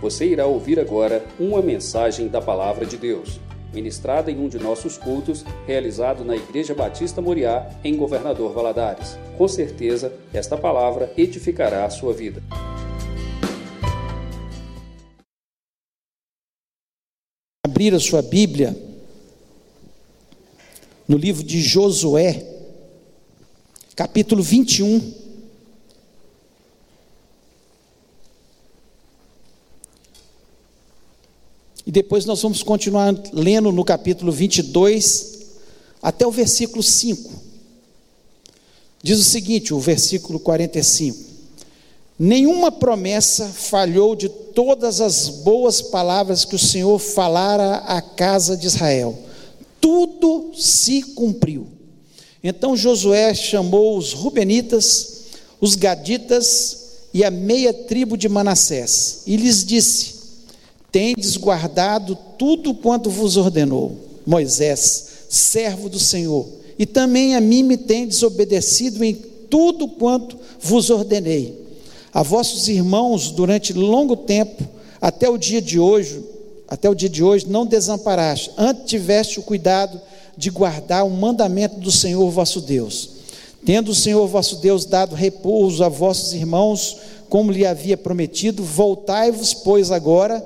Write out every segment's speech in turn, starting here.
Você irá ouvir agora uma mensagem da Palavra de Deus, ministrada em um de nossos cultos, realizado na Igreja Batista Moriá, em Governador Valadares. Com certeza, esta palavra edificará a sua vida. Abrir a sua Bíblia no livro de Josué, capítulo 21. E depois nós vamos continuar lendo no capítulo 22 até o versículo 5. Diz o seguinte, o versículo 45: Nenhuma promessa falhou de todas as boas palavras que o Senhor falara à casa de Israel. Tudo se cumpriu. Então Josué chamou os Rubenitas, os Gaditas e a meia tribo de Manassés e lhes disse: tendes guardado tudo quanto vos ordenou Moisés, servo do Senhor, e também a mim me tendes obedecido em tudo quanto vos ordenei. A vossos irmãos durante longo tempo, até o dia de hoje, até o dia de hoje não desamparaste, antes tiveste o cuidado de guardar o mandamento do Senhor vosso Deus. Tendo o Senhor vosso Deus dado repouso a vossos irmãos, como lhe havia prometido, voltai-vos, pois agora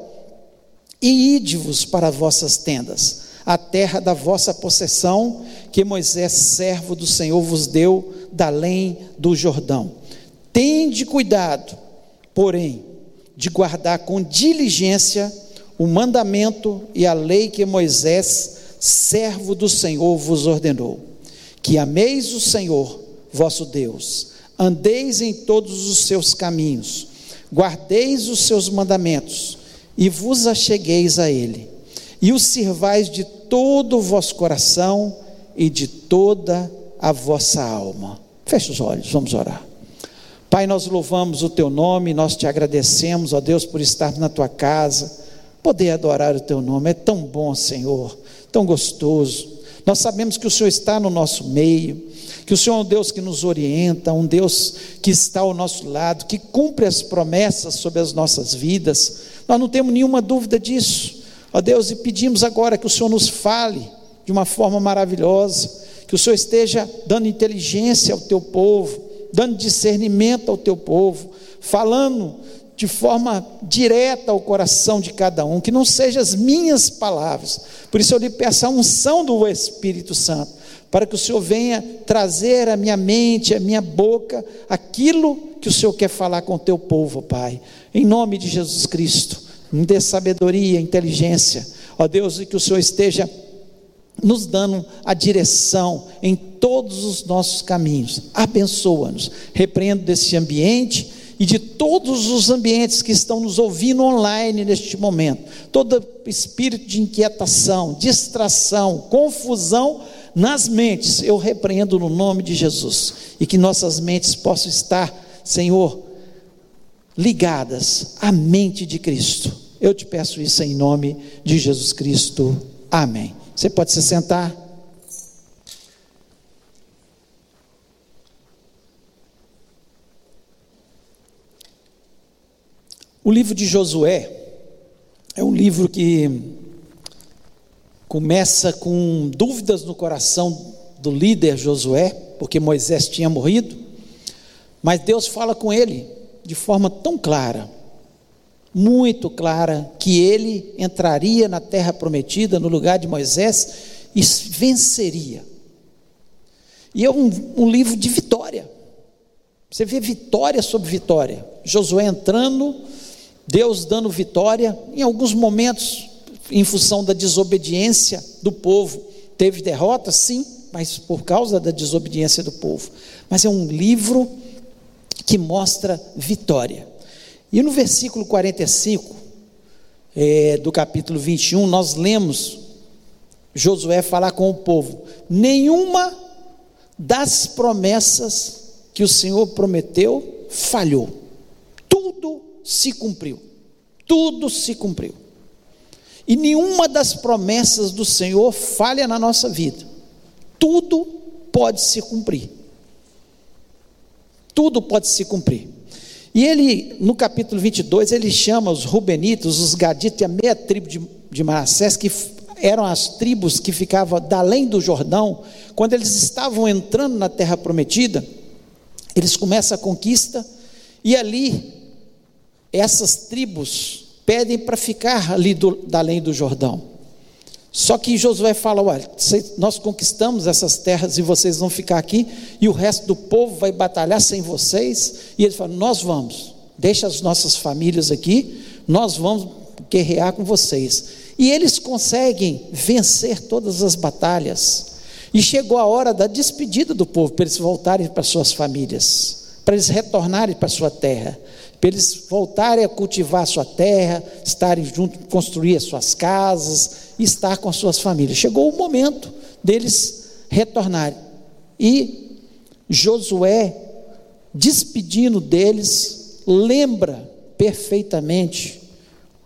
e ide-vos para vossas tendas, a terra da vossa possessão, que Moisés, servo do Senhor, vos deu da além do Jordão. Tende cuidado, porém, de guardar com diligência o mandamento e a lei que Moisés, servo do Senhor, vos ordenou. Que ameis o Senhor, vosso Deus, andeis em todos os seus caminhos, guardeis os seus mandamentos, e vos achegueis a Ele, e o sirvais de todo o vosso coração e de toda a vossa alma. Feche os olhos, vamos orar. Pai, nós louvamos o Teu nome, nós te agradecemos, ó Deus, por estar na Tua casa, poder adorar o Teu nome, é tão bom, Senhor, tão gostoso. Nós sabemos que o Senhor está no nosso meio, que o Senhor é um Deus que nos orienta, um Deus que está ao nosso lado, que cumpre as promessas sobre as nossas vidas. Nós não temos nenhuma dúvida disso. Ó Deus, e pedimos agora que o Senhor nos fale de uma forma maravilhosa, que o Senhor esteja dando inteligência ao teu povo, dando discernimento ao teu povo, falando de forma direta ao coração de cada um, que não sejam as minhas palavras. Por isso eu lhe peço a unção do Espírito Santo, para que o Senhor venha trazer à minha mente, à minha boca, aquilo que o Senhor quer falar com o teu povo, Pai. Em nome de Jesus Cristo, me dê sabedoria, inteligência, ó Deus, e que o Senhor esteja nos dando a direção em todos os nossos caminhos. Abençoa-nos. Repreendo desse ambiente e de todos os ambientes que estão nos ouvindo online neste momento. Todo espírito de inquietação, distração, confusão nas mentes, eu repreendo no nome de Jesus. E que nossas mentes possam estar, Senhor, ligadas à mente de Cristo. Eu te peço isso em nome de Jesus Cristo. Amém. Você pode se sentar. O livro de Josué é um livro que começa com dúvidas no coração do líder Josué, porque Moisés tinha morrido, mas Deus fala com ele de forma tão clara, muito clara, que ele entraria na terra prometida no lugar de Moisés e venceria. E é um, um livro de vitória. Você vê vitória sobre vitória. Josué entrando, Deus dando vitória, em alguns momentos, em função da desobediência do povo, teve derrota, sim, mas por causa da desobediência do povo. Mas é um livro que mostra vitória. E no versículo 45 é, do capítulo 21, nós lemos Josué falar com o povo: nenhuma das promessas que o Senhor prometeu falhou, tudo se cumpriu, tudo se cumpriu. E nenhuma das promessas do Senhor falha na nossa vida, tudo pode se cumprir tudo pode se cumprir. E ele, no capítulo 22, ele chama os Rubenitas, os Gaditas e a meia tribo de, de Manassés, que eram as tribos que ficavam da além do Jordão, quando eles estavam entrando na terra prometida, eles começam a conquista, e ali, essas tribos pedem para ficar ali do, da além do Jordão. Só que Josué fala: olha, nós conquistamos essas terras e vocês vão ficar aqui, e o resto do povo vai batalhar sem vocês. E ele fala: nós vamos, deixa as nossas famílias aqui, nós vamos guerrear com vocês. E eles conseguem vencer todas as batalhas. E chegou a hora da despedida do povo, para eles voltarem para suas famílias, para eles retornarem para sua terra para eles voltarem a cultivar a sua terra, estarem juntos, construir as suas casas, estar com as suas famílias. Chegou o momento deles retornarem. E Josué, despedindo deles, lembra perfeitamente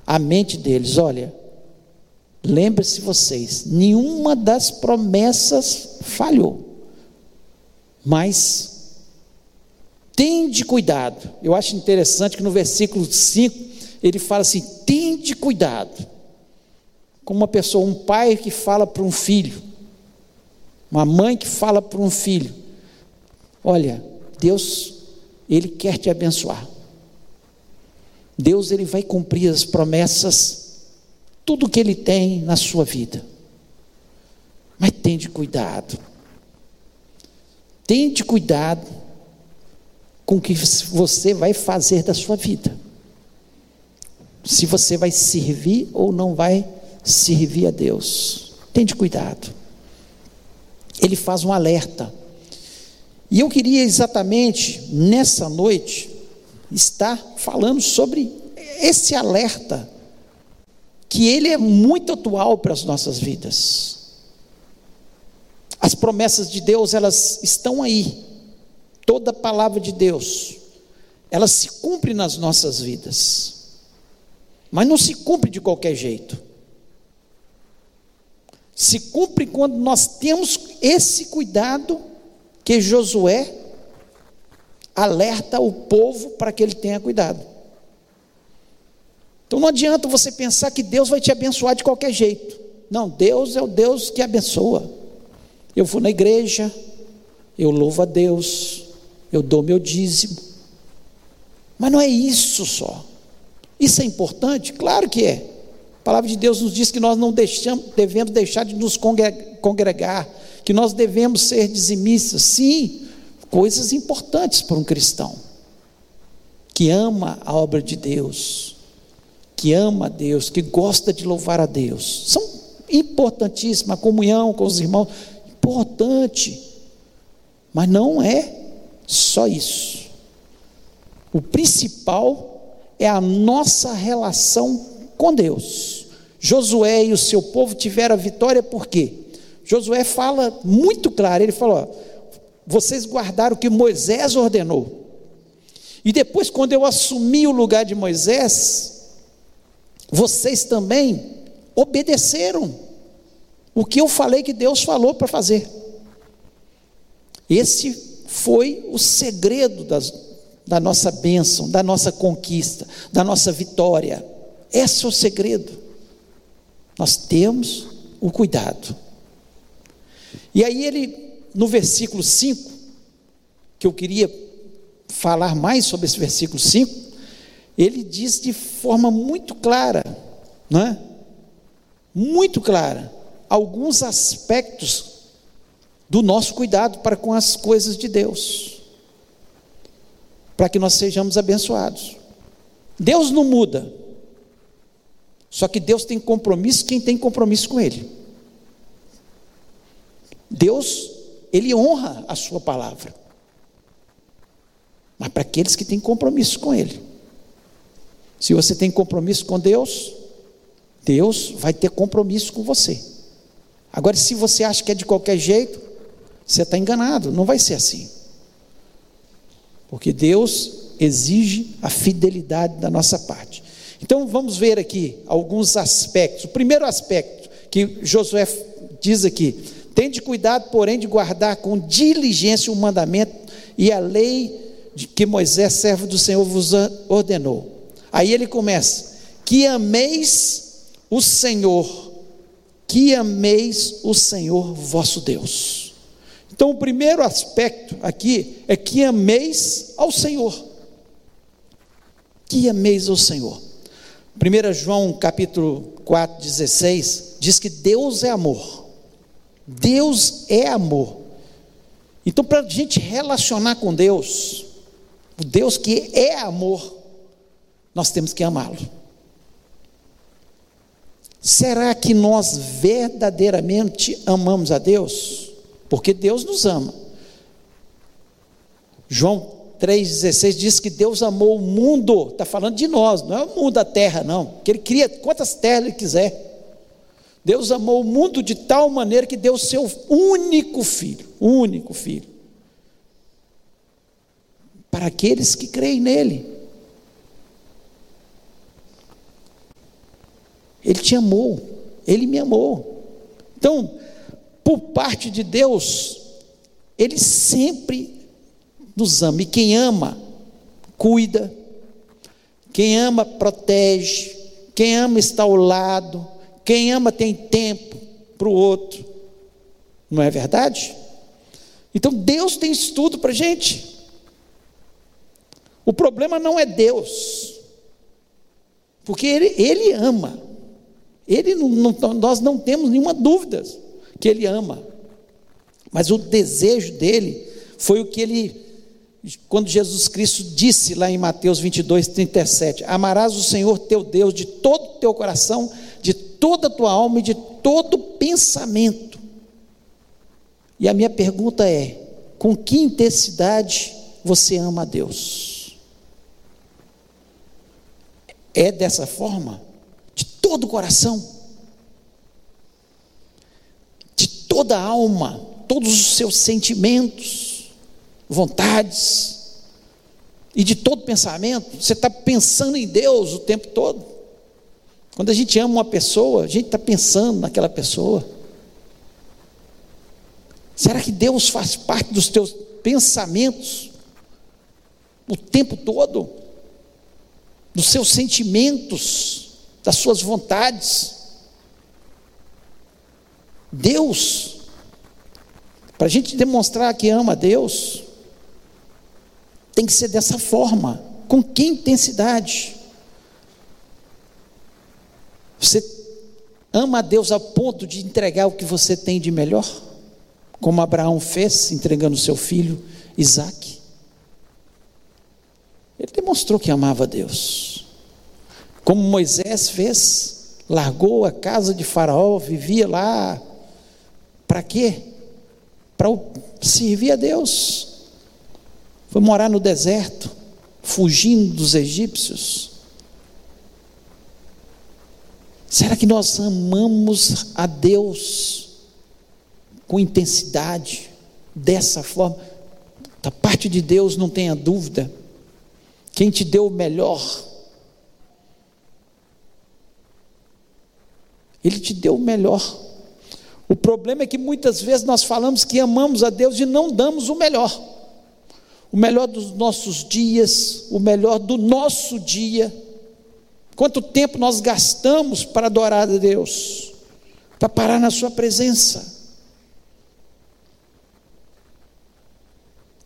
a mente deles: olha, lembre-se vocês, nenhuma das promessas falhou, mas Tende cuidado. Eu acho interessante que no versículo 5 ele fala assim: tende cuidado. Como uma pessoa, um pai que fala para um filho, uma mãe que fala para um filho: Olha, Deus, Ele quer te abençoar. Deus, Ele vai cumprir as promessas, tudo que Ele tem na sua vida. Mas tende cuidado. Tende cuidado com o que você vai fazer da sua vida. Se você vai servir ou não vai servir a Deus. Tente cuidado. Ele faz um alerta. E eu queria exatamente nessa noite estar falando sobre esse alerta que ele é muito atual para as nossas vidas. As promessas de Deus, elas estão aí toda a palavra de Deus, ela se cumpre nas nossas vidas, mas não se cumpre de qualquer jeito. Se cumpre quando nós temos esse cuidado que Josué alerta o povo para que ele tenha cuidado. Então não adianta você pensar que Deus vai te abençoar de qualquer jeito. Não, Deus é o Deus que abençoa. Eu vou na igreja, eu louvo a Deus, eu dou meu dízimo. Mas não é isso só. Isso é importante? Claro que é. A palavra de Deus nos diz que nós não deixamos, devemos deixar de nos congregar, que nós devemos ser dizimistas. Sim, coisas importantes para um cristão que ama a obra de Deus, que ama a Deus, que gosta de louvar a Deus. São importantíssimas a comunhão com os irmãos, importante. Mas não é só isso. O principal é a nossa relação com Deus. Josué e o seu povo tiveram a vitória por quê? Josué fala muito claro, ele falou: vocês guardaram o que Moisés ordenou. E depois, quando eu assumi o lugar de Moisés, vocês também obedeceram o que eu falei que Deus falou para fazer. Esse foi o segredo das, da nossa bênção, da nossa conquista, da nossa vitória. Esse é o segredo. Nós temos o cuidado. E aí ele, no versículo 5, que eu queria falar mais sobre esse versículo 5, ele diz de forma muito clara, não é? Muito clara, alguns aspectos do nosso cuidado para com as coisas de Deus, para que nós sejamos abençoados. Deus não muda, só que Deus tem compromisso quem tem compromisso com Ele. Deus, Ele honra a Sua palavra, mas para aqueles que têm compromisso com Ele. Se você tem compromisso com Deus, Deus vai ter compromisso com você. Agora, se você acha que é de qualquer jeito, você está enganado, não vai ser assim. Porque Deus exige a fidelidade da nossa parte. Então vamos ver aqui alguns aspectos. O primeiro aspecto que Josué diz aqui: tende cuidado, porém, de guardar com diligência o mandamento e a lei de que Moisés, servo do Senhor, vos ordenou. Aí ele começa: que ameis o Senhor, que ameis o Senhor vosso Deus. Então, o primeiro aspecto aqui é que ameis ao Senhor. Que ameis ao Senhor. 1 João capítulo 4, 16, diz que Deus é amor. Deus é amor. Então, para a gente relacionar com Deus, o Deus que é amor, nós temos que amá-lo. Será que nós verdadeiramente amamos a Deus? Porque Deus nos ama. João 3,16 diz que Deus amou o mundo, está falando de nós, não é o mundo da terra, não, que Ele cria quantas terras Ele quiser. Deus amou o mundo de tal maneira que deu o seu único filho, único filho, para aqueles que creem nele. Ele te amou, ele me amou. Então, por parte de Deus, ele sempre nos ama. E quem ama, cuida. Quem ama, protege. Quem ama, está ao lado. Quem ama, tem tempo para o outro. Não é verdade? Então, Deus tem isso tudo para a gente. O problema não é Deus, porque Ele, ele ama. Ele não, não, nós não temos nenhuma dúvida que ele ama. Mas o desejo dele foi o que ele, quando Jesus Cristo disse lá em Mateus 22, 37: Amarás o Senhor teu Deus de todo o teu coração, de toda a tua alma e de todo pensamento. E a minha pergunta é: com que intensidade você ama a Deus? É dessa forma? todo o coração, de toda a alma, todos os seus sentimentos, vontades, e de todo pensamento, você está pensando em Deus o tempo todo. Quando a gente ama uma pessoa, a gente está pensando naquela pessoa. Será que Deus faz parte dos teus pensamentos o tempo todo? Dos seus sentimentos? das suas vontades. Deus, para a gente demonstrar que ama a Deus, tem que ser dessa forma. Com que intensidade? Você ama a Deus a ponto de entregar o que você tem de melhor? Como Abraão fez, entregando seu filho Isaac. Ele demonstrou que amava a Deus como Moisés fez, largou a casa de Faraó, vivia lá. Para quê? Para servir a Deus. Foi morar no deserto, fugindo dos egípcios. Será que nós amamos a Deus com intensidade, dessa forma? Da parte de Deus, não tenha dúvida. Quem te deu o melhor Ele te deu o melhor. O problema é que muitas vezes nós falamos que amamos a Deus e não damos o melhor. O melhor dos nossos dias, o melhor do nosso dia. Quanto tempo nós gastamos para adorar a Deus, para parar na Sua presença.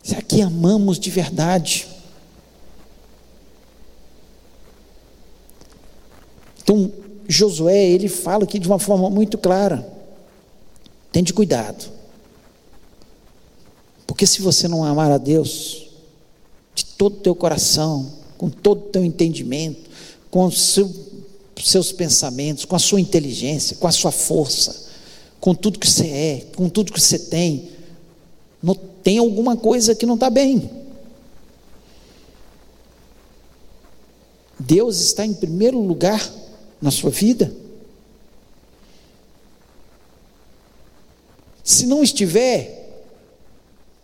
Será que amamos de verdade? Então, Josué, ele fala aqui de uma forma muito clara. Tente cuidado. Porque se você não amar a Deus de todo o teu coração, com todo o teu entendimento, com os seu, seus pensamentos, com a sua inteligência, com a sua força, com tudo que você é, com tudo que você tem, não, tem alguma coisa que não está bem. Deus está em primeiro lugar na sua vida? Se não estiver,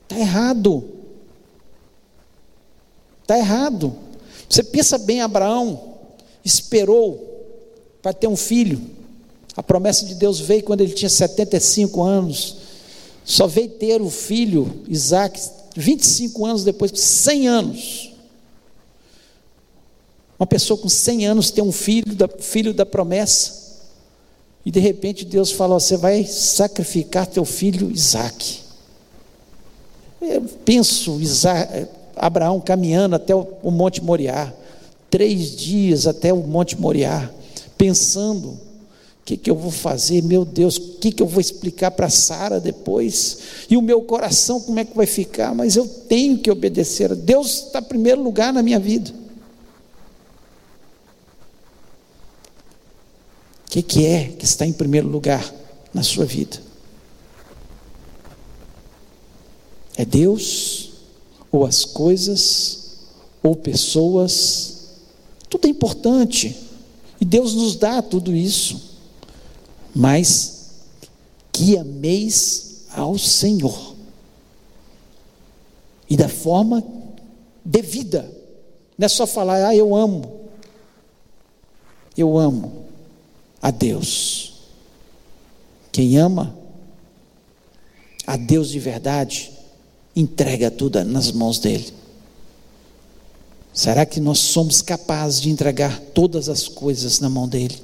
está errado. Está errado. Você pensa bem, Abraão esperou para ter um filho. A promessa de Deus veio quando ele tinha 75 anos. Só veio ter o filho, Isaac, 25 anos depois, 100 anos. Uma pessoa com 100 anos tem um filho da, filho da promessa. E de repente Deus fala: Você vai sacrificar teu filho Isaac. Eu penso Isaac, Abraão caminhando até o, o Monte Moriá, três dias até o Monte Moriá, pensando: o que, que eu vou fazer, meu Deus, o que, que eu vou explicar para Sara depois? E o meu coração, como é que vai ficar? Mas eu tenho que obedecer. Deus está em primeiro lugar na minha vida. O que, que é que está em primeiro lugar na sua vida? É Deus, ou as coisas, ou pessoas, tudo é importante, e Deus nos dá tudo isso, mas que ameis ao Senhor, e da forma devida, não é só falar, ah, eu amo, eu amo, a Deus. Quem ama a Deus de verdade, entrega tudo nas mãos dele. Será que nós somos capazes de entregar todas as coisas na mão dele?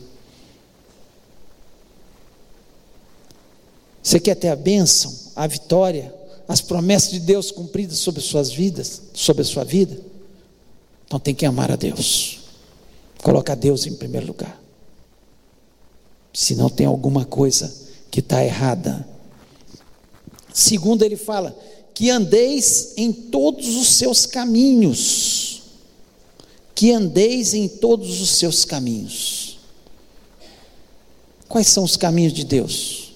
Você quer ter a bênção, a vitória, as promessas de Deus cumpridas sobre suas vidas, sobre a sua vida? Então tem que amar a Deus. Colocar Deus em primeiro lugar se não tem alguma coisa que está errada. Segundo, ele fala que andeis em todos os seus caminhos. Que andeis em todos os seus caminhos. Quais são os caminhos de Deus?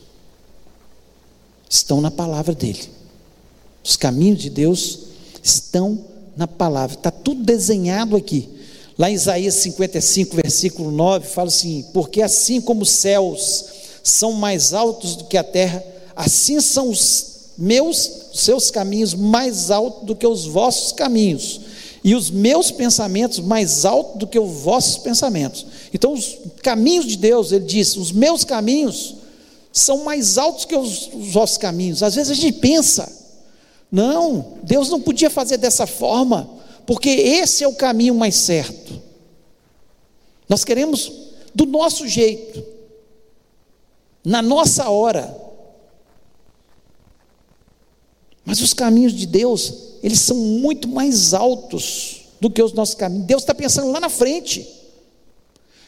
Estão na palavra dele. Os caminhos de Deus estão na palavra, está tudo desenhado aqui. Lá em Isaías 55, versículo 9, fala assim: Porque assim como os céus são mais altos do que a terra, assim são os meus, seus caminhos mais altos do que os vossos caminhos, e os meus pensamentos mais altos do que os vossos pensamentos. Então, os caminhos de Deus, ele diz: os meus caminhos são mais altos que os, os vossos caminhos. Às vezes a gente pensa, não, Deus não podia fazer dessa forma porque esse é o caminho mais certo. Nós queremos do nosso jeito, na nossa hora. Mas os caminhos de Deus, eles são muito mais altos do que os nossos caminhos. Deus está pensando lá na frente.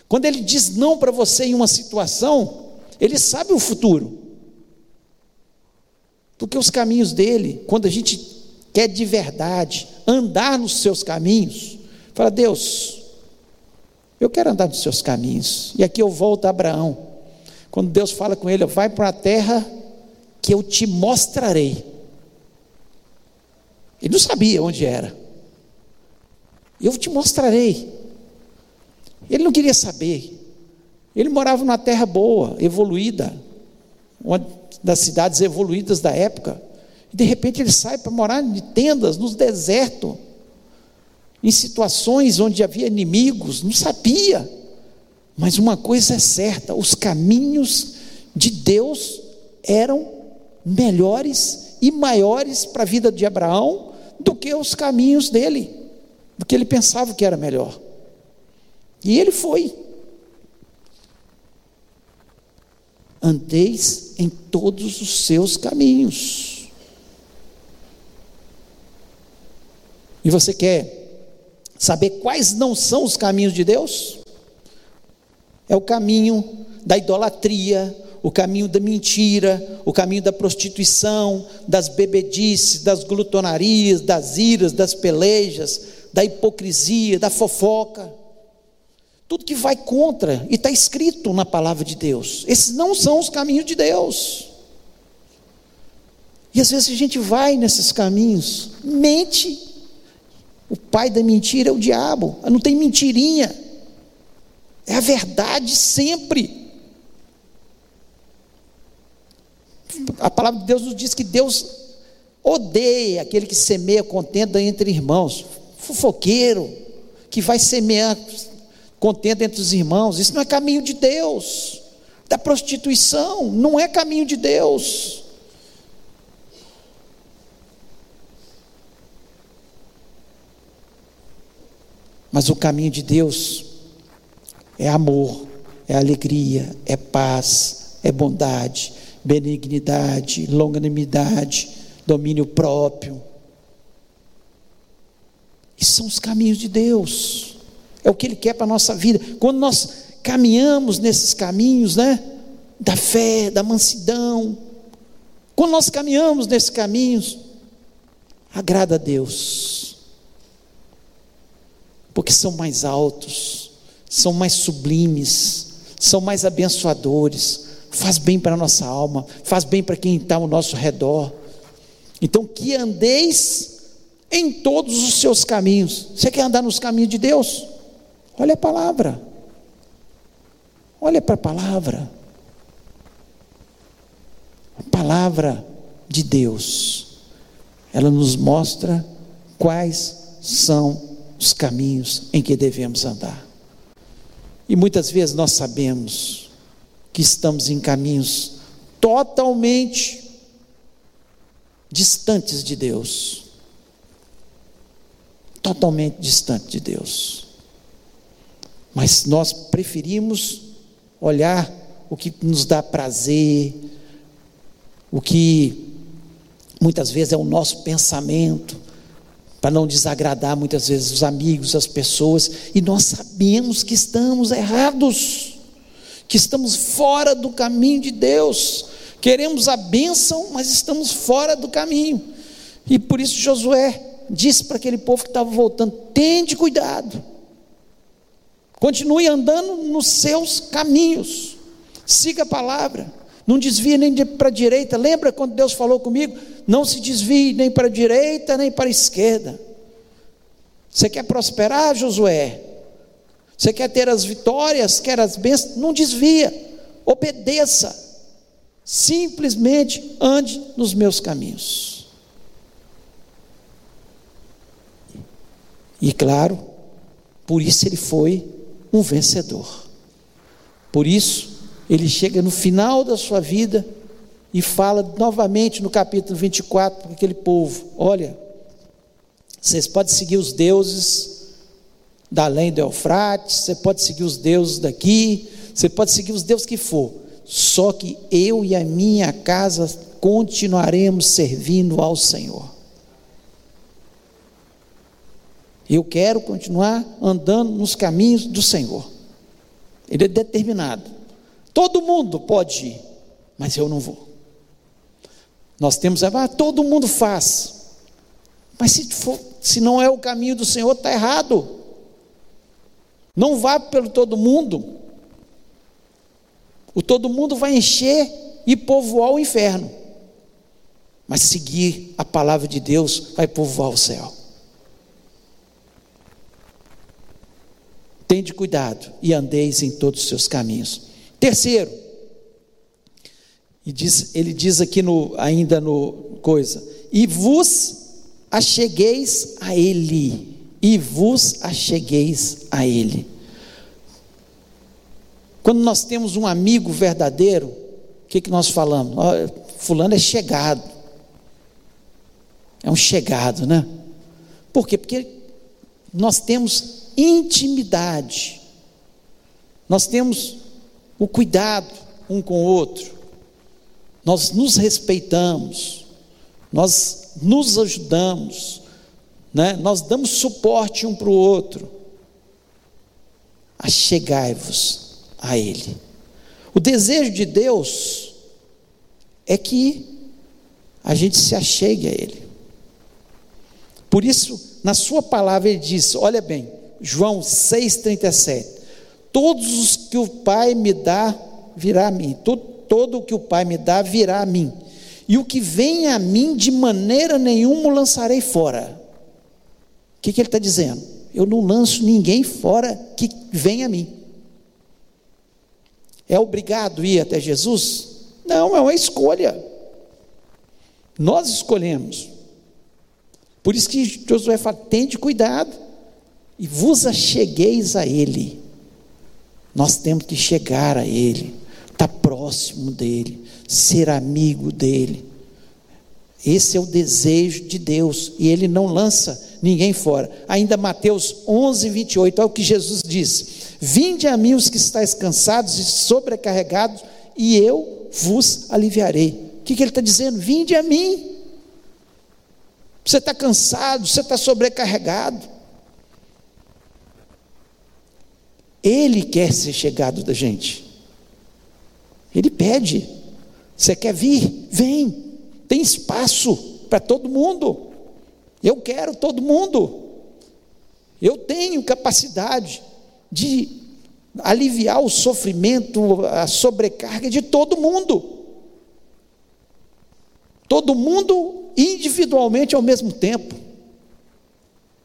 Quando Ele diz não para você em uma situação, Ele sabe o futuro. Porque os caminhos dele, quando a gente quer de verdade andar nos seus caminhos, fala: Deus, eu quero andar nos seus caminhos. E aqui eu volto a Abraão. Quando Deus fala com ele, vai para a terra que eu te mostrarei. Ele não sabia onde era. Eu te mostrarei. Ele não queria saber. Ele morava numa terra boa, evoluída, uma das cidades evoluídas da época. De repente ele sai para morar em tendas, nos desertos, em situações onde havia inimigos, não sabia. Mas uma coisa é certa: os caminhos de Deus eram melhores e maiores para a vida de Abraão do que os caminhos dele, do que ele pensava que era melhor. E ele foi. Andeis em todos os seus caminhos. E você quer saber quais não são os caminhos de Deus? É o caminho da idolatria, o caminho da mentira, o caminho da prostituição, das bebedices, das glutonarias, das iras, das pelejas, da hipocrisia, da fofoca. Tudo que vai contra, e está escrito na palavra de Deus. Esses não são os caminhos de Deus. E às vezes a gente vai nesses caminhos, mente o pai da mentira é o diabo, não tem mentirinha, é a verdade sempre. A palavra de Deus nos diz que Deus odeia aquele que semeia contenda entre irmãos, fofoqueiro, que vai semear contenda entre os irmãos, isso não é caminho de Deus, da prostituição, não é caminho de Deus. Mas o caminho de Deus é amor, é alegria, é paz, é bondade, benignidade, longanimidade, domínio próprio. E são os caminhos de Deus. É o que Ele quer para a nossa vida. Quando nós caminhamos nesses caminhos, né? Da fé, da mansidão. Quando nós caminhamos nesses caminhos, agrada a Deus. Porque são mais altos, são mais sublimes, são mais abençoadores, faz bem para a nossa alma, faz bem para quem está ao nosso redor. Então, que andeis em todos os seus caminhos. Você quer andar nos caminhos de Deus? Olha a palavra. Olha para a palavra. A palavra de Deus. Ela nos mostra quais são os caminhos em que devemos andar. E muitas vezes nós sabemos que estamos em caminhos totalmente distantes de Deus. Totalmente distante de Deus. Mas nós preferimos olhar o que nos dá prazer, o que muitas vezes é o nosso pensamento, para não desagradar muitas vezes os amigos, as pessoas, e nós sabemos que estamos errados, que estamos fora do caminho de Deus, queremos a bênção, mas estamos fora do caminho, e por isso Josué disse para aquele povo que estava voltando: tende cuidado, continue andando nos seus caminhos, siga a palavra, não desvie nem para a direita. Lembra quando Deus falou comigo? Não se desvie nem para a direita nem para a esquerda. Você quer prosperar, Josué? Você quer ter as vitórias, quer as bênçãos? Não desvia, obedeça. Simplesmente ande nos meus caminhos. E claro, por isso ele foi um vencedor. Por isso, ele chega no final da sua vida e fala novamente no capítulo 24 para aquele povo: Olha, vocês podem seguir os deuses da além do Eufrates, você pode seguir os deuses daqui, você pode seguir os deuses que for, só que eu e a minha casa continuaremos servindo ao Senhor. Eu quero continuar andando nos caminhos do Senhor. Ele é determinado. Todo mundo pode ir, mas eu não vou. Nós temos ah, todo mundo faz. Mas se, for, se não é o caminho do Senhor, está errado. Não vá pelo todo mundo. O todo mundo vai encher e povoar o inferno. Mas seguir a palavra de Deus vai povoar o céu. Tende cuidado e andeis em todos os seus caminhos. Terceiro, diz, ele diz aqui no, ainda no coisa, e vos achegueis a ele, e vos achegueis a ele. Quando nós temos um amigo verdadeiro, o que, que nós falamos? Fulano é chegado. É um chegado, né? Por quê? Porque nós temos intimidade, nós temos o cuidado um com o outro, nós nos respeitamos, nós nos ajudamos, né? nós damos suporte um para o outro. Achegai-vos a Ele. O desejo de Deus é que a gente se achegue a Ele. Por isso, na Sua palavra, Ele diz: olha bem, João 6,37 Todos os que o Pai me dá virá a mim. Todo, todo o que o Pai me dá virá a mim. E o que vem a mim, de maneira nenhuma o lançarei fora. O que, que ele está dizendo? Eu não lanço ninguém fora que vem a mim. É obrigado ir até Jesus? Não, é uma escolha. Nós escolhemos. Por isso que Josué fala: tende cuidado e vos achegueis a Ele. Nós temos que chegar a Ele, estar tá próximo dEle, ser amigo dEle. Esse é o desejo de Deus e ele não lança ninguém fora. Ainda Mateus 11, 28, olha o que Jesus disse: Vinde a mim os que estáis cansados e sobrecarregados, e eu vos aliviarei. O que, que ele está dizendo? Vinde a mim. Você está cansado, você está sobrecarregado. Ele quer ser chegado da gente. Ele pede. Você quer vir? Vem. Tem espaço para todo mundo. Eu quero todo mundo. Eu tenho capacidade de aliviar o sofrimento, a sobrecarga de todo mundo. Todo mundo individualmente ao mesmo tempo.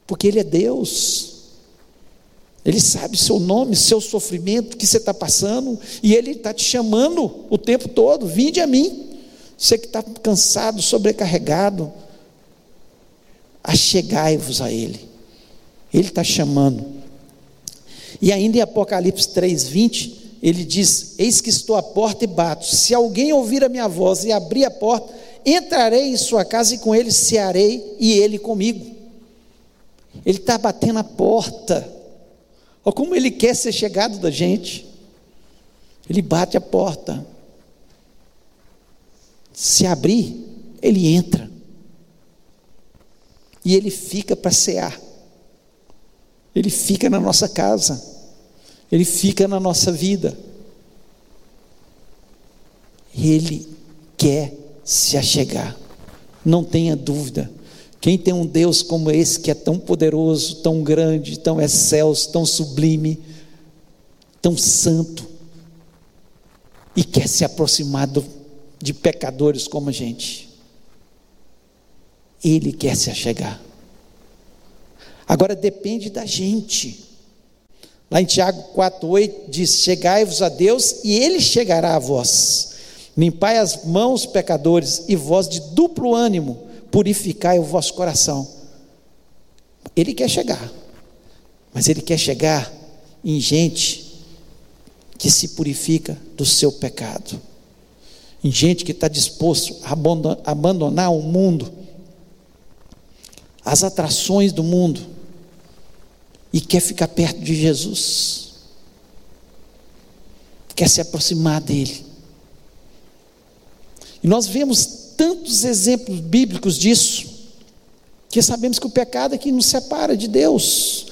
Porque Ele é Deus. Ele sabe seu nome, seu sofrimento que você está passando, e Ele está te chamando o tempo todo: vinde a mim. Você que está cansado, sobrecarregado, achegai-vos a Ele. Ele está chamando. E ainda em Apocalipse 3,20, ele diz: Eis que estou à porta e bato. Se alguém ouvir a minha voz e abrir a porta, entrarei em sua casa e com ele cearei e ele comigo. Ele está batendo a porta. Olha como ele quer ser chegado da gente. Ele bate a porta. Se abrir, ele entra. E ele fica para cear. Ele fica na nossa casa. Ele fica na nossa vida. Ele quer se achegar. Não tenha dúvida. Quem tem um Deus como esse, que é tão poderoso, tão grande, tão excelso, tão sublime, tão santo, e quer se aproximar do, de pecadores como a gente, Ele quer se achegar. Agora depende da gente. Lá em Tiago 4,8 diz: Chegai-vos a Deus e Ele chegará a vós. Limpai as mãos, pecadores, e vós de duplo ânimo, purificai o vosso coração. Ele quer chegar, mas ele quer chegar em gente que se purifica do seu pecado, em gente que está disposto a abandonar o mundo, as atrações do mundo, e quer ficar perto de Jesus, quer se aproximar dele. E nós vemos tantos exemplos bíblicos disso, que sabemos que o pecado é que nos separa de Deus.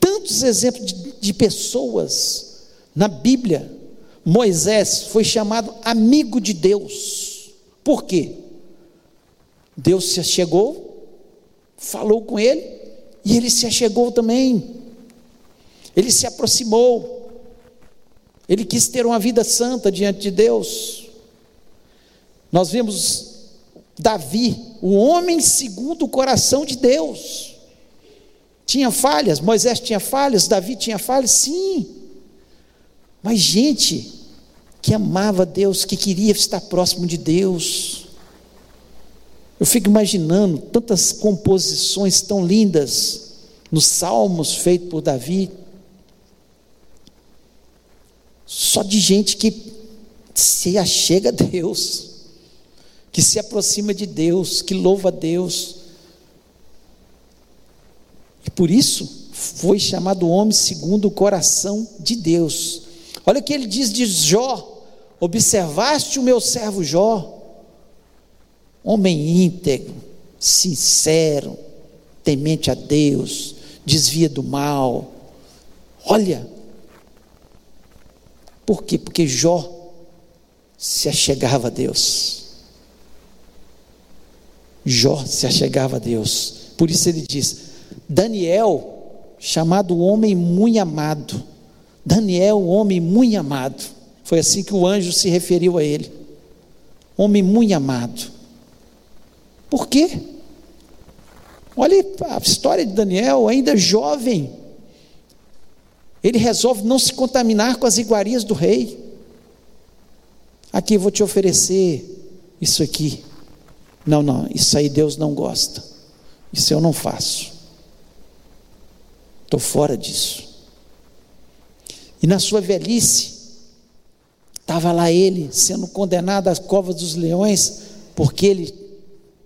Tantos exemplos de, de pessoas na Bíblia. Moisés foi chamado amigo de Deus. Por quê? Deus se achegou, falou com ele, e ele se achegou também. Ele se aproximou. Ele quis ter uma vida santa diante de Deus. Nós vemos Davi, o homem segundo o coração de Deus. Tinha falhas, Moisés tinha falhas, Davi tinha falhas, sim. Mas gente que amava Deus, que queria estar próximo de Deus. Eu fico imaginando tantas composições tão lindas nos salmos feitos por Davi. Só de gente que se achega a Deus que se aproxima de Deus, que louva a Deus. E por isso foi chamado homem segundo o coração de Deus. Olha o que ele diz de Jó: observaste o meu servo Jó, homem íntegro, sincero, temente a Deus, desvia do mal. Olha, por quê? Porque Jó se achegava a Deus. Jó se achegava a Deus. Por isso ele diz: Daniel, chamado homem muito amado. Daniel, homem muito amado. Foi assim que o anjo se referiu a ele. Homem muito amado. Por quê? Olha a história de Daniel, ainda jovem. Ele resolve não se contaminar com as iguarias do rei. Aqui vou te oferecer isso aqui. Não, não, isso aí Deus não gosta. Isso eu não faço. Estou fora disso. E na sua velhice, estava lá ele sendo condenado às covas dos leões, porque ele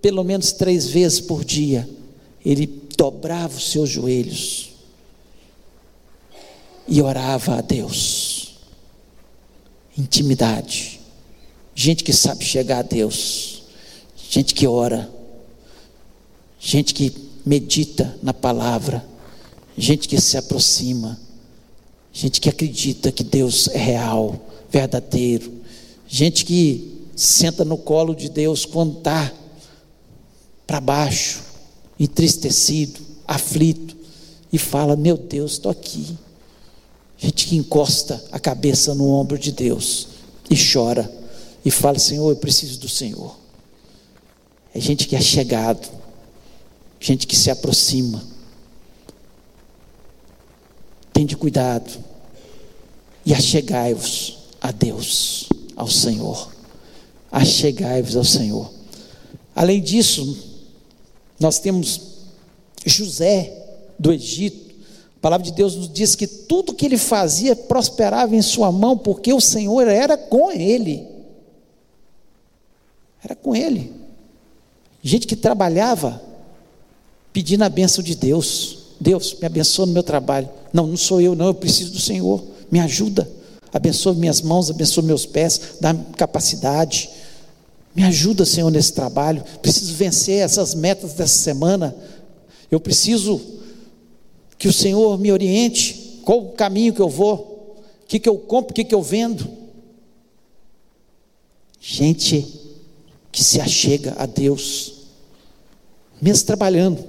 pelo menos três vezes por dia, ele dobrava os seus joelhos e orava a Deus. Intimidade. Gente que sabe chegar a Deus. Gente que ora. Gente que medita na palavra. Gente que se aproxima. Gente que acredita que Deus é real, verdadeiro. Gente que senta no colo de Deus quando está para baixo, entristecido, aflito, e fala: Meu Deus, estou aqui. Gente que encosta a cabeça no ombro de Deus e chora e fala: Senhor, eu preciso do Senhor. É gente que é chegado, gente que se aproxima. Tende cuidado e achegai-vos a Deus, ao Senhor. Achegai-vos ao Senhor. Além disso, nós temos José do Egito. A palavra de Deus nos diz que tudo que ele fazia prosperava em sua mão, porque o Senhor era com ele. Era com ele. Gente que trabalhava pedindo a bênção de Deus. Deus, me abençoa no meu trabalho. Não, não sou eu, não, eu preciso do Senhor. Me ajuda. Abençoa minhas mãos, abençoa meus pés, dá capacidade. Me ajuda, Senhor, nesse trabalho. Preciso vencer essas metas dessa semana. Eu preciso que o Senhor me oriente. Qual o caminho que eu vou? O que, que eu compro? O que, que eu vendo? Gente que se achega a Deus, mesmo trabalhando,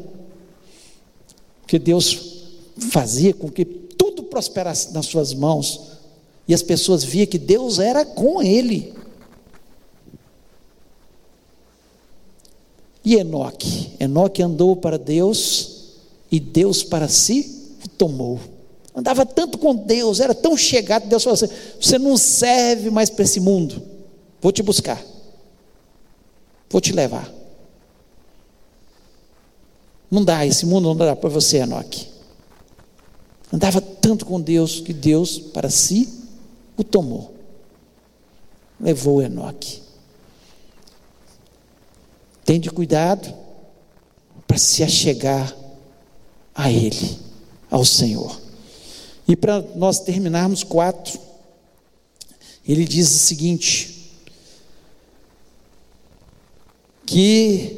porque Deus fazia com que tudo prosperasse nas suas mãos, e as pessoas via que Deus era com ele. E Enoque? Enoque andou para Deus e Deus para si o tomou. Andava tanto com Deus, era tão chegado, Deus falou assim: você não serve mais para esse mundo, vou te buscar, vou te levar. Não dá, esse mundo não dá para você, Enoque. Andava tanto com Deus que Deus para si o tomou. Levou Enoque. Tende cuidado para se achegar a Ele, ao Senhor. E para nós terminarmos quatro, ele diz o seguinte: que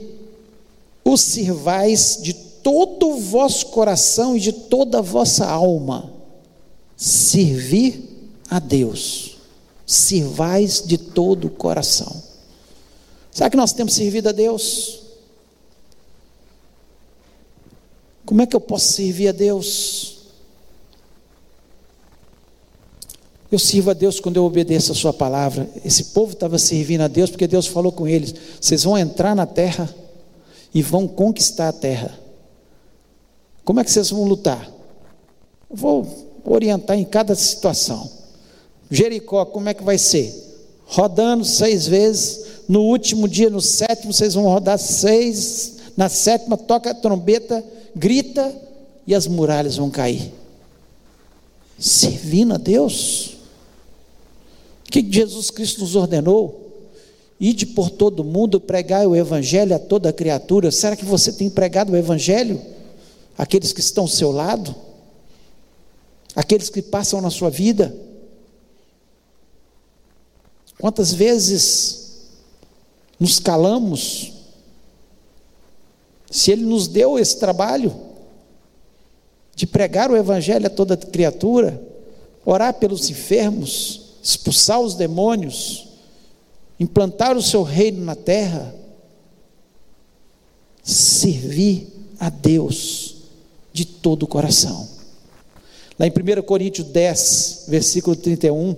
os sirvais de todo o vosso coração e de toda a vossa alma, servir a Deus, sirvais de todo o coração. Será que nós temos servido a Deus? Como é que eu posso servir a Deus? Eu sirvo a Deus quando eu obedeço a Sua palavra. Esse povo estava servindo a Deus porque Deus falou com eles: vocês vão entrar na terra e vão conquistar a terra. Como é que vocês vão lutar? Eu vou orientar em cada situação. Jericó, como é que vai ser? Rodando seis vezes, no último dia, no sétimo, vocês vão rodar seis. Na sétima, toca a trombeta, grita e as muralhas vão cair. Servindo a Deus. O que Jesus Cristo nos ordenou? Ide por todo mundo, pregai o Evangelho a toda criatura. Será que você tem pregado o Evangelho? Aqueles que estão ao seu lado? Aqueles que passam na sua vida? Quantas vezes nos calamos. Se Ele nos deu esse trabalho de pregar o Evangelho a toda criatura, orar pelos enfermos, expulsar os demônios, implantar o seu reino na terra, servir a Deus de todo o coração. Lá em 1 Coríntios 10, versículo 31,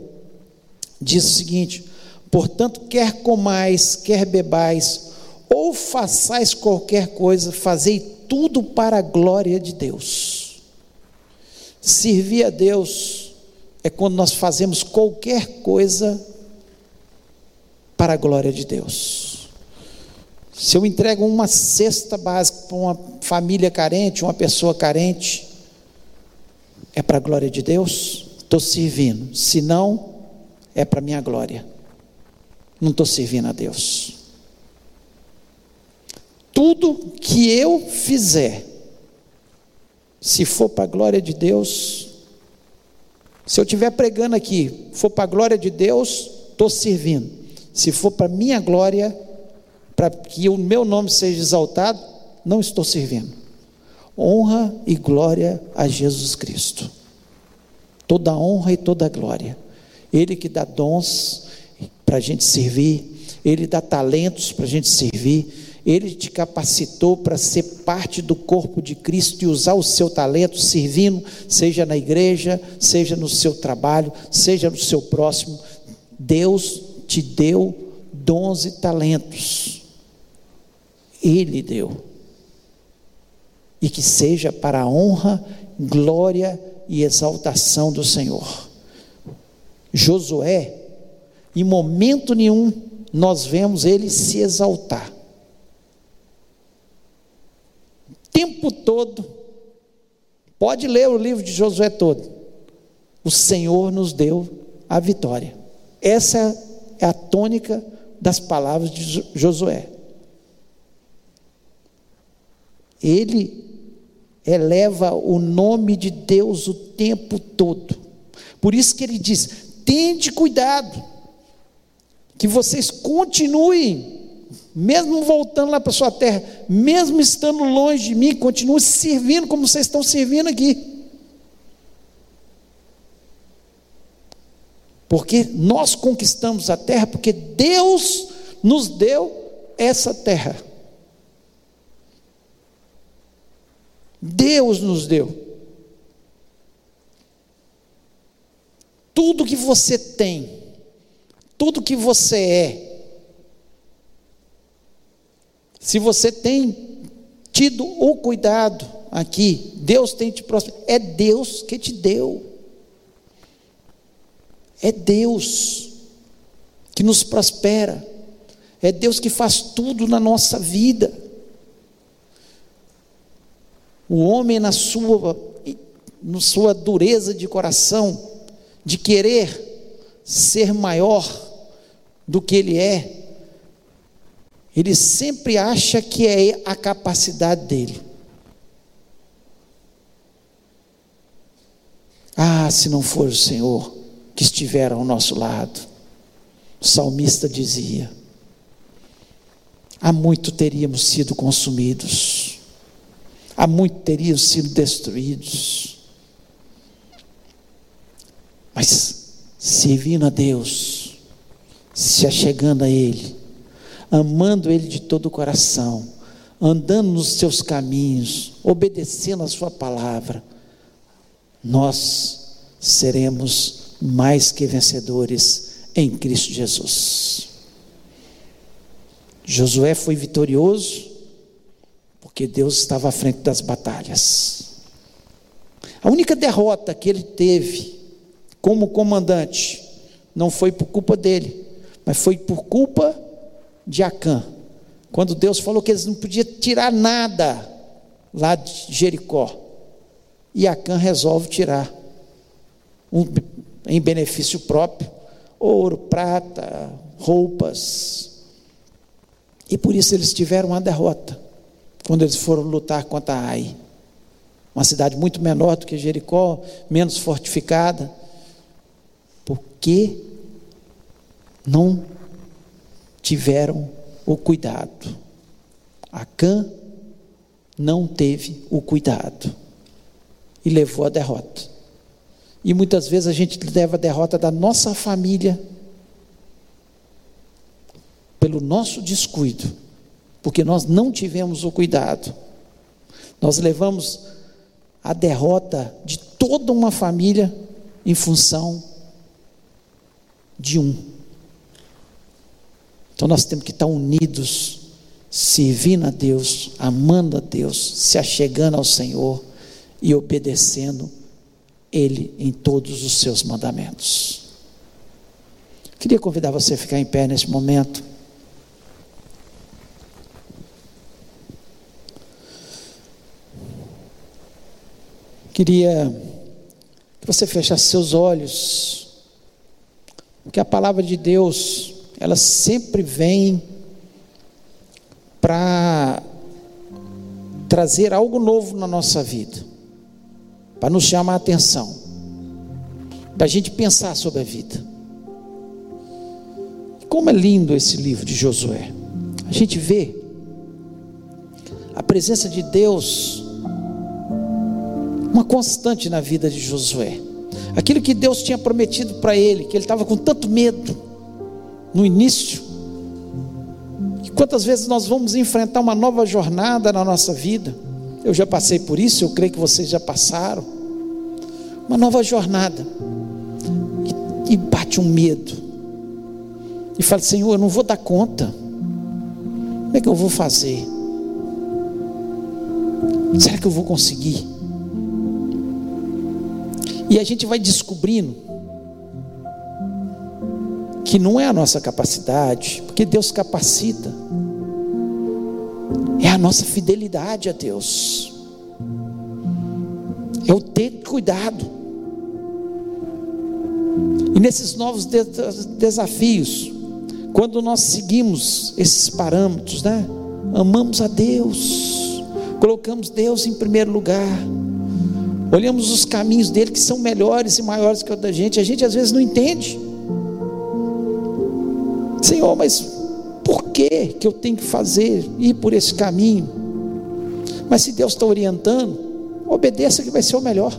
diz o seguinte: Portanto, quer comais, quer bebais, ou façais qualquer coisa, fazei tudo para a glória de Deus. Servir a Deus é quando nós fazemos qualquer coisa para a glória de Deus. Se eu entrego uma cesta básica para uma família carente, uma pessoa carente, é para a glória de Deus? Estou servindo. Se não, é para a minha glória não estou servindo a Deus. tudo que eu fizer, se for para a glória de Deus, se eu estiver pregando aqui, for para a glória de Deus, estou servindo. Se for para a minha glória, para que o meu nome seja exaltado, não estou servindo. Honra e glória a Jesus Cristo. Toda honra e toda glória. Ele que dá dons para a gente servir, Ele dá talentos para a gente servir, ele te capacitou para ser parte do corpo de Cristo e usar o seu talento servindo, seja na igreja, seja no seu trabalho, seja no seu próximo. Deus te deu dons e talentos. Ele deu. E que seja para a honra, glória e exaltação do Senhor. Josué, em momento nenhum, nós vemos ele se exaltar tempo todo, pode ler o livro de Josué todo, o Senhor nos deu a vitória. Essa é a tônica das palavras de Josué. Ele eleva o nome de Deus o tempo todo. Por isso que ele diz: tende cuidado, que vocês continuem mesmo voltando lá para sua terra, mesmo estando longe de mim, continue servindo como vocês estão servindo aqui. Porque nós conquistamos a terra porque Deus nos deu essa terra. Deus nos deu. Tudo que você tem, tudo que você é, se você tem tido o cuidado aqui, Deus tem te prosperado, é Deus que te deu. É Deus que nos prospera. É Deus que faz tudo na nossa vida. O homem na sua na sua dureza de coração, de querer ser maior do que ele é, ele sempre acha que é a capacidade dele. Ah, se não for o Senhor que estiver ao nosso lado, o salmista dizia: há muito teríamos sido consumidos, há muito teríamos sido destruídos. Mas servindo a Deus, se achegando a Ele, amando Ele de todo o coração, andando nos seus caminhos, obedecendo a Sua palavra, nós seremos mais que vencedores em Cristo Jesus. Josué foi vitorioso porque Deus estava à frente das batalhas. A única derrota que ele teve como comandante não foi por culpa dele, mas foi por culpa de Acã, quando Deus falou que eles não podiam tirar nada lá de Jericó. E Acã resolve tirar, um, em benefício próprio, ouro, prata, roupas. E por isso eles tiveram uma derrota, quando eles foram lutar contra Ai. Uma cidade muito menor do que Jericó, menos fortificada. Porque não tiveram o cuidado. Acã não teve o cuidado e levou a derrota. E muitas vezes a gente leva a derrota da nossa família pelo nosso descuido, porque nós não tivemos o cuidado. Nós levamos a derrota de toda uma família em função de um. Então nós temos que estar unidos, servindo a Deus, amando a Deus, se achegando ao Senhor e obedecendo Ele em todos os seus mandamentos. Queria convidar você a ficar em pé nesse momento. Queria que você fechasse seus olhos, porque a palavra de Deus elas sempre vêm para trazer algo novo na nossa vida, para nos chamar a atenção, para a gente pensar sobre a vida. Como é lindo esse livro de Josué. A gente vê a presença de Deus, uma constante na vida de Josué. Aquilo que Deus tinha prometido para ele, que ele estava com tanto medo no início. E quantas vezes nós vamos enfrentar uma nova jornada na nossa vida? Eu já passei por isso, eu creio que vocês já passaram. Uma nova jornada. E, e bate um medo. E fala, Senhor, eu não vou dar conta. Como é que eu vou fazer? Será que eu vou conseguir? E a gente vai descobrindo que não é a nossa capacidade, porque Deus capacita, é a nossa fidelidade a Deus, é o ter cuidado. E nesses novos desafios, quando nós seguimos esses parâmetros, né? Amamos a Deus, colocamos Deus em primeiro lugar, olhamos os caminhos dele que são melhores e maiores que o da gente, a gente às vezes não entende. Senhor, mas por que que eu tenho que fazer, ir por esse caminho? Mas se Deus está orientando, obedeça que vai ser o melhor.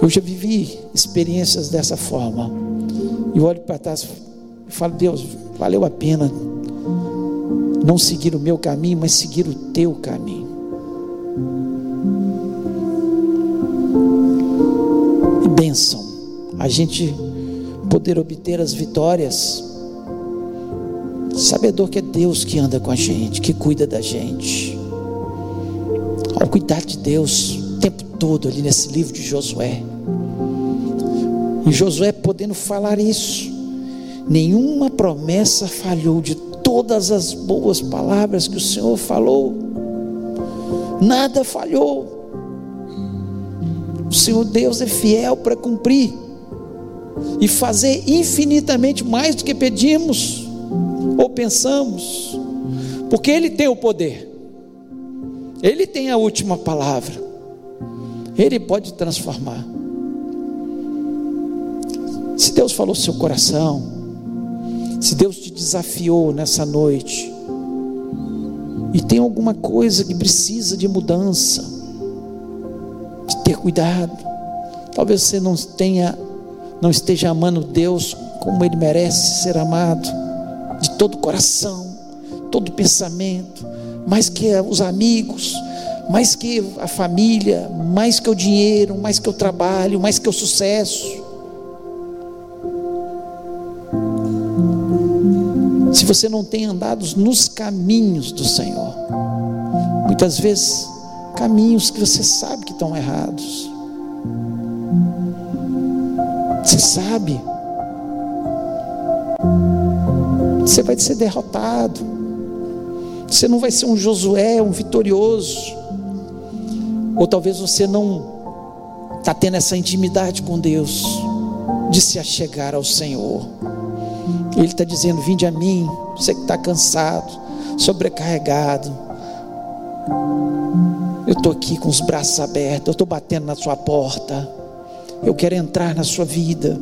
Eu já vivi experiências dessa forma. E olho para trás e falo, Deus, valeu a pena não seguir o meu caminho, mas seguir o teu caminho. E bênção, a gente poder obter as vitórias, sabedor que é Deus que anda com a gente, que cuida da gente. Ao cuidar de Deus o tempo todo ali nesse livro de Josué. E Josué podendo falar isso, nenhuma promessa falhou de todas as boas palavras que o Senhor falou, nada falhou. O Senhor Deus é fiel para cumprir e fazer infinitamente mais do que pedimos ou pensamos, porque Ele tem o poder, Ele tem a última palavra, Ele pode transformar. Se Deus falou seu coração, se Deus te desafiou nessa noite, e tem alguma coisa que precisa de mudança, de ter cuidado, talvez você não tenha não esteja amando Deus como Ele merece ser amado, de todo o coração, todo o pensamento, mais que os amigos, mais que a família, mais que o dinheiro, mais que o trabalho, mais que o sucesso. Se você não tem andado nos caminhos do Senhor, muitas vezes caminhos que você sabe que estão errados, você sabe. Você vai ser derrotado. Você não vai ser um Josué, um vitorioso. Ou talvez você não está tendo essa intimidade com Deus, de se achegar ao Senhor. Ele está dizendo: Vinde a mim, você que está cansado, sobrecarregado. Eu estou aqui com os braços abertos, eu estou batendo na sua porta. Eu quero entrar na sua vida.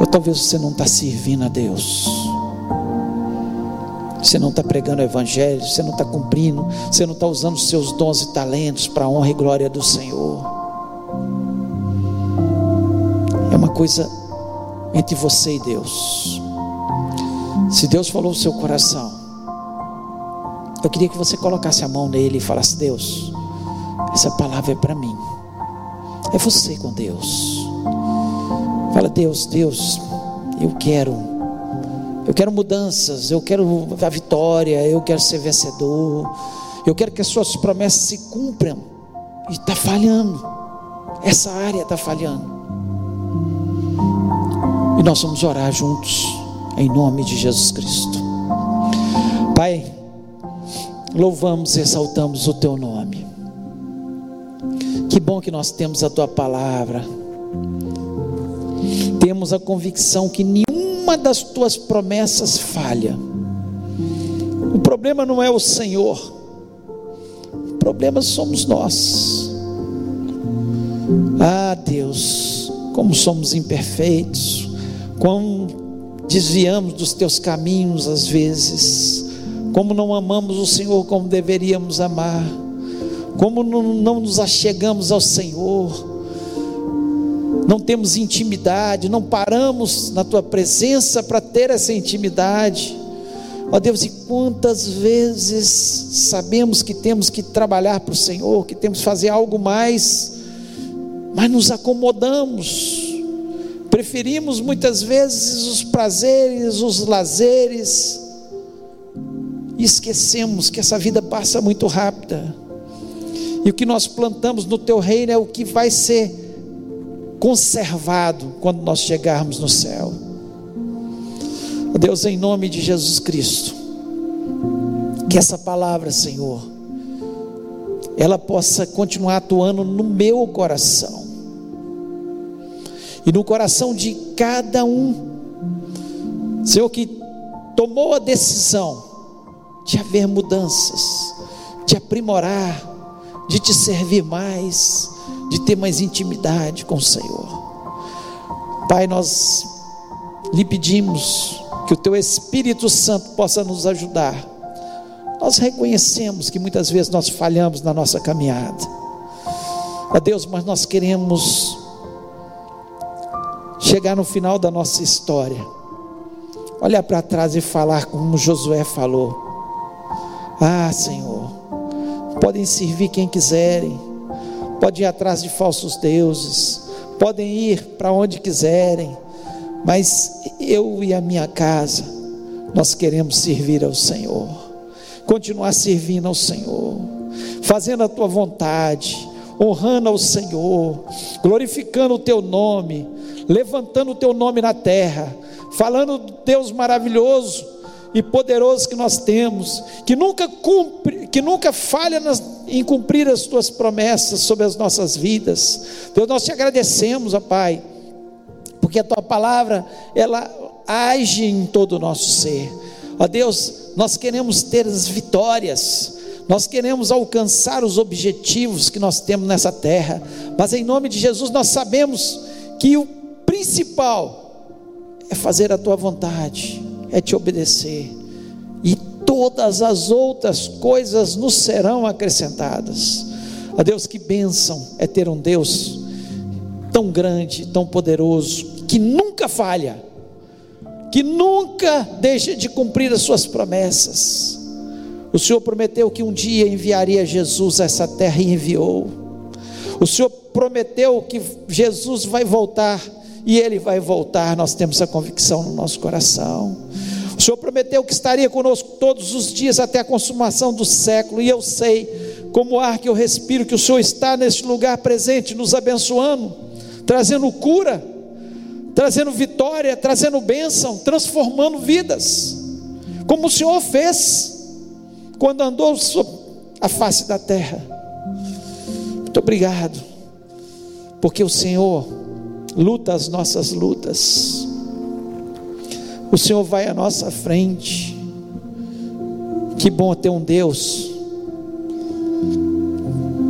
Ou talvez você não está servindo a Deus. Você não está pregando o Evangelho, você não está cumprindo, você não está usando os seus dons e talentos para a honra e glória do Senhor. É uma coisa entre você e Deus. Se Deus falou o seu coração, eu queria que você colocasse a mão nele e falasse: Deus, essa palavra é para mim. É você com Deus. Fala, Deus, Deus, eu quero. Eu quero mudanças, eu quero a vitória, eu quero ser vencedor. Eu quero que as suas promessas se cumpram. E está falhando. Essa área está falhando. E nós vamos orar juntos, em nome de Jesus Cristo. Pai, louvamos e exaltamos o teu nome. Que bom que nós temos a tua palavra. Temos a convicção que nenhuma das tuas promessas falha. problema não é o Senhor, o problema somos nós. Ah, Deus, como somos imperfeitos, como desviamos dos teus caminhos às vezes, como não amamos o Senhor como deveríamos amar, como não, nos achegamos ao Senhor, não temos intimidade, não paramos na tua presença para ter essa intimidade. Ó Deus, e quantas vezes sabemos que temos que trabalhar para o Senhor, que temos que fazer algo mais, mas nos acomodamos, preferimos muitas vezes os prazeres, os lazeres, e esquecemos que essa vida passa muito rápida, e o que nós plantamos no Teu reino é o que vai ser conservado quando nós chegarmos no céu. Deus, em nome de Jesus Cristo, que essa palavra, Senhor, ela possa continuar atuando no meu coração e no coração de cada um, Senhor, que tomou a decisão de haver mudanças, de aprimorar, de te servir mais, de ter mais intimidade com o Senhor. Pai, nós lhe pedimos que o teu Espírito Santo possa nos ajudar. Nós reconhecemos que muitas vezes nós falhamos na nossa caminhada. Ó Deus, mas nós queremos chegar no final da nossa história, olhar para trás e falar como Josué falou: Ah, Senhor, podem servir quem quiserem, podem ir atrás de falsos deuses, podem ir para onde quiserem, mas eu e a minha casa, nós queremos servir ao Senhor, continuar servindo ao Senhor, fazendo a tua vontade, honrando ao Senhor, glorificando o teu nome, levantando o teu nome na terra, falando do Deus maravilhoso e poderoso que nós temos, que nunca cumpre, que nunca falha nas, em cumprir as tuas promessas sobre as nossas vidas. Deus, nós te agradecemos, ó Pai, porque a tua palavra ela age em todo o nosso ser. Ó Deus, nós queremos ter as vitórias. Nós queremos alcançar os objetivos que nós temos nessa terra, mas em nome de Jesus nós sabemos que o principal é fazer a tua vontade, é te obedecer, e todas as outras coisas nos serão acrescentadas. A Deus, que bênção é ter um Deus tão grande, tão poderoso, que nunca falha, que nunca deixa de cumprir as suas promessas. O Senhor prometeu que um dia enviaria Jesus a essa terra e enviou. O Senhor prometeu que Jesus vai voltar e ele vai voltar, nós temos essa convicção no nosso coração. O Senhor prometeu que estaria conosco todos os dias até a consumação do século, e eu sei, como o ar que eu respiro, que o Senhor está neste lugar presente, nos abençoando, trazendo cura, trazendo vitória, trazendo bênção, transformando vidas, como o Senhor fez quando andou a face da terra. Muito obrigado, porque o Senhor luta as nossas lutas. O Senhor vai à nossa frente. Que bom ter um Deus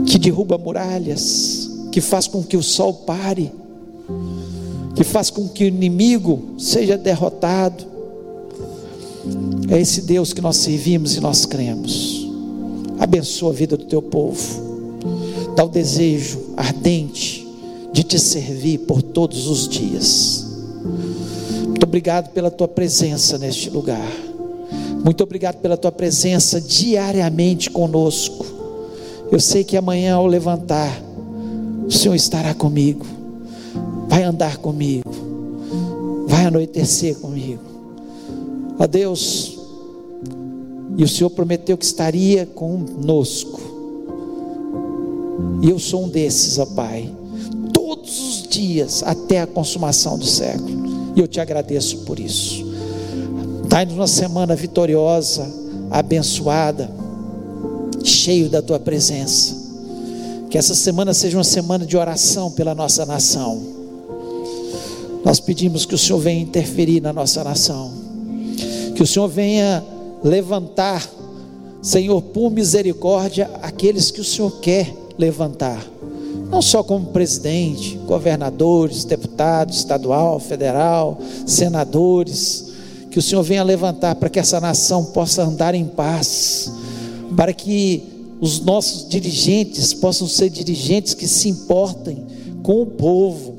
que derruba muralhas, que faz com que o sol pare, que faz com que o inimigo seja derrotado. É esse Deus que nós servimos e nós cremos. Abençoa a vida do teu povo. Dá o desejo ardente de te servir por todos os dias. Obrigado pela tua presença neste lugar. Muito obrigado pela tua presença diariamente conosco. Eu sei que amanhã ao levantar, o Senhor estará comigo. Vai andar comigo. Vai anoitecer comigo. Ó Deus, e o Senhor prometeu que estaria conosco. E eu sou um desses, ó Pai dias até a consumação do século. E eu te agradeço por isso. Dai-nos uma semana vitoriosa, abençoada, cheio da tua presença. Que essa semana seja uma semana de oração pela nossa nação. Nós pedimos que o Senhor venha interferir na nossa nação. Que o Senhor venha levantar Senhor, por misericórdia, aqueles que o Senhor quer levantar, não só como presidente, governadores, deputados estadual, federal, senadores, que o Senhor venha levantar para que essa nação possa andar em paz, para que os nossos dirigentes possam ser dirigentes que se importem com o povo,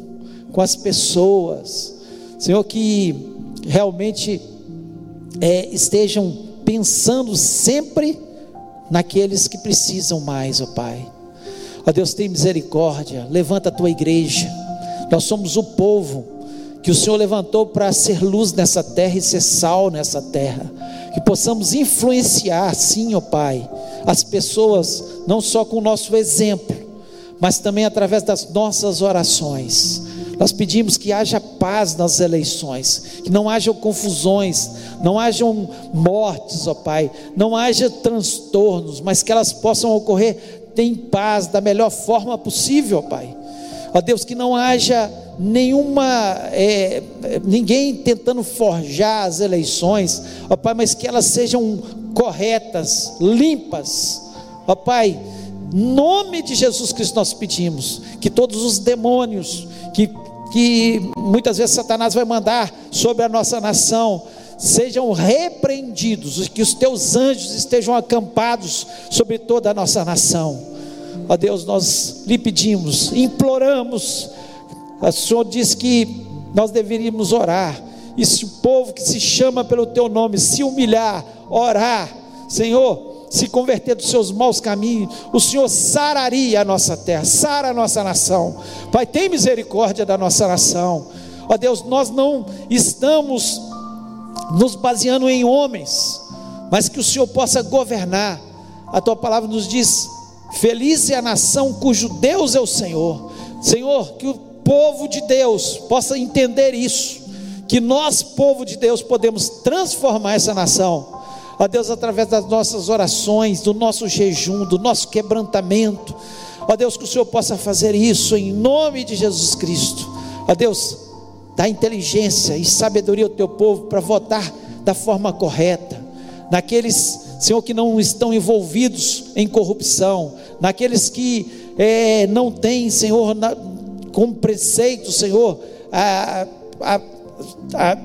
com as pessoas, Senhor, que realmente é, estejam pensando sempre naqueles que precisam mais, ó Pai. Ó Deus, tem misericórdia, levanta a tua igreja. Nós somos o povo que o Senhor levantou para ser luz nessa terra e ser sal nessa terra. Que possamos influenciar, sim, ó Pai, as pessoas, não só com o nosso exemplo, mas também através das nossas orações. Nós pedimos que haja paz nas eleições, que não haja confusões, não hajam mortes, ó Pai, não haja transtornos, mas que elas possam ocorrer em paz, da melhor forma possível, Pai. Ó Deus, que não haja nenhuma, é, ninguém tentando forjar as eleições, ó Pai, mas que elas sejam corretas, limpas, ó Pai. Nome de Jesus Cristo nós pedimos que todos os demônios que, que muitas vezes Satanás vai mandar sobre a nossa nação, sejam repreendidos, que os teus anjos estejam acampados sobre toda a nossa nação. Ó Deus, nós lhe pedimos, imploramos. O Senhor diz que nós deveríamos orar. E se o povo que se chama pelo teu nome se humilhar, orar, Senhor, se converter dos seus maus caminhos, o Senhor sararia a nossa terra, sara a nossa nação. Pai, tem misericórdia da nossa nação. Ó Deus, nós não estamos nos baseando em homens, mas que o Senhor possa governar. A tua palavra nos diz: Feliz é a nação cujo Deus é o Senhor. Senhor, que o povo de Deus possa entender isso, que nós, povo de Deus, podemos transformar essa nação. Ó Deus, através das nossas orações, do nosso jejum, do nosso quebrantamento. Ó Deus, que o Senhor possa fazer isso em nome de Jesus Cristo. Ó Deus, dá inteligência e sabedoria ao teu povo para votar da forma correta, naqueles, Senhor, que não estão envolvidos em corrupção, naqueles que é, não têm, Senhor, na, como preceito, Senhor, a, a, a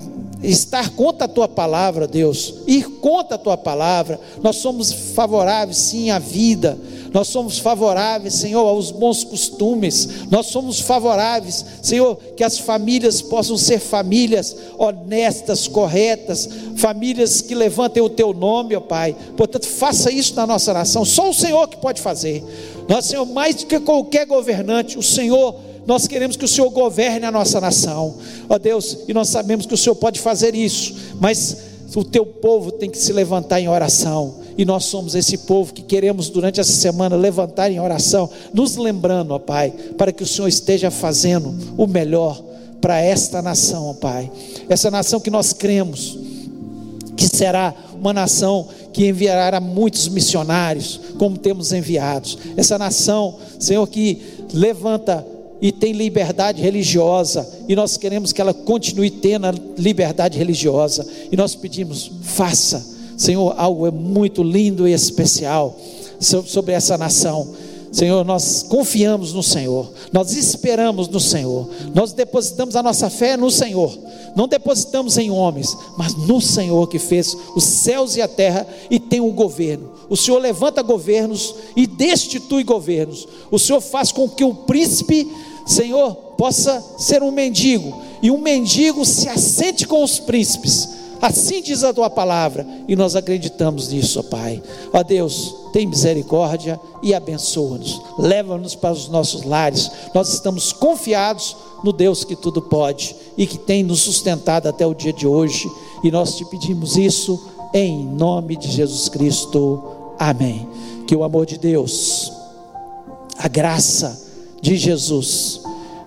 estar contra a tua palavra, Deus, ir contra a tua palavra. Nós somos favoráveis, sim, à vida nós somos favoráveis, Senhor, aos bons costumes, nós somos favoráveis, Senhor, que as famílias possam ser famílias honestas, corretas, famílias que levantem o teu nome, ó Pai. Portanto, faça isso na nossa nação, só o Senhor que pode fazer. Nós, Senhor, mais do que qualquer governante, o Senhor nós queremos que o Senhor governe a nossa nação, ó Deus, e nós sabemos que o Senhor pode fazer isso, mas o teu povo tem que se levantar em oração e nós somos esse povo que queremos durante essa semana levantar em oração, nos lembrando, ó Pai, para que o Senhor esteja fazendo o melhor para esta nação, ó Pai. Essa nação que nós cremos que será uma nação que enviará muitos missionários, como temos enviados. Essa nação, Senhor, que levanta e tem liberdade religiosa, e nós queremos que ela continue tendo a liberdade religiosa, e nós pedimos, faça Senhor, algo é muito lindo e especial sobre essa nação. Senhor, nós confiamos no Senhor, nós esperamos no Senhor, nós depositamos a nossa fé no Senhor, não depositamos em homens, mas no Senhor que fez os céus e a terra e tem o governo. O Senhor levanta governos e destitui governos. O Senhor faz com que o príncipe, Senhor, possa ser um mendigo e um mendigo se assente com os príncipes Assim diz a tua palavra, e nós acreditamos nisso, ó Pai. Ó Deus, tem misericórdia e abençoa-nos. Leva-nos para os nossos lares. Nós estamos confiados no Deus que tudo pode e que tem nos sustentado até o dia de hoje. E nós te pedimos isso em nome de Jesus Cristo. Amém. Que o amor de Deus, a graça de Jesus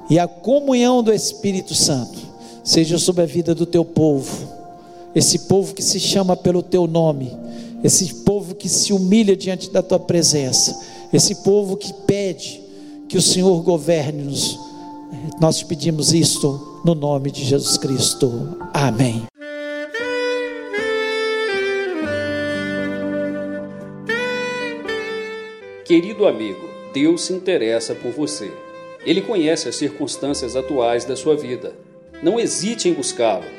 e a comunhão do Espírito Santo seja sobre a vida do teu povo esse povo que se chama pelo teu nome, esse povo que se humilha diante da tua presença, esse povo que pede que o Senhor governe-nos. Nós te pedimos isto no nome de Jesus Cristo. Amém. Querido amigo, Deus se interessa por você. Ele conhece as circunstâncias atuais da sua vida. Não hesite em buscá-lo.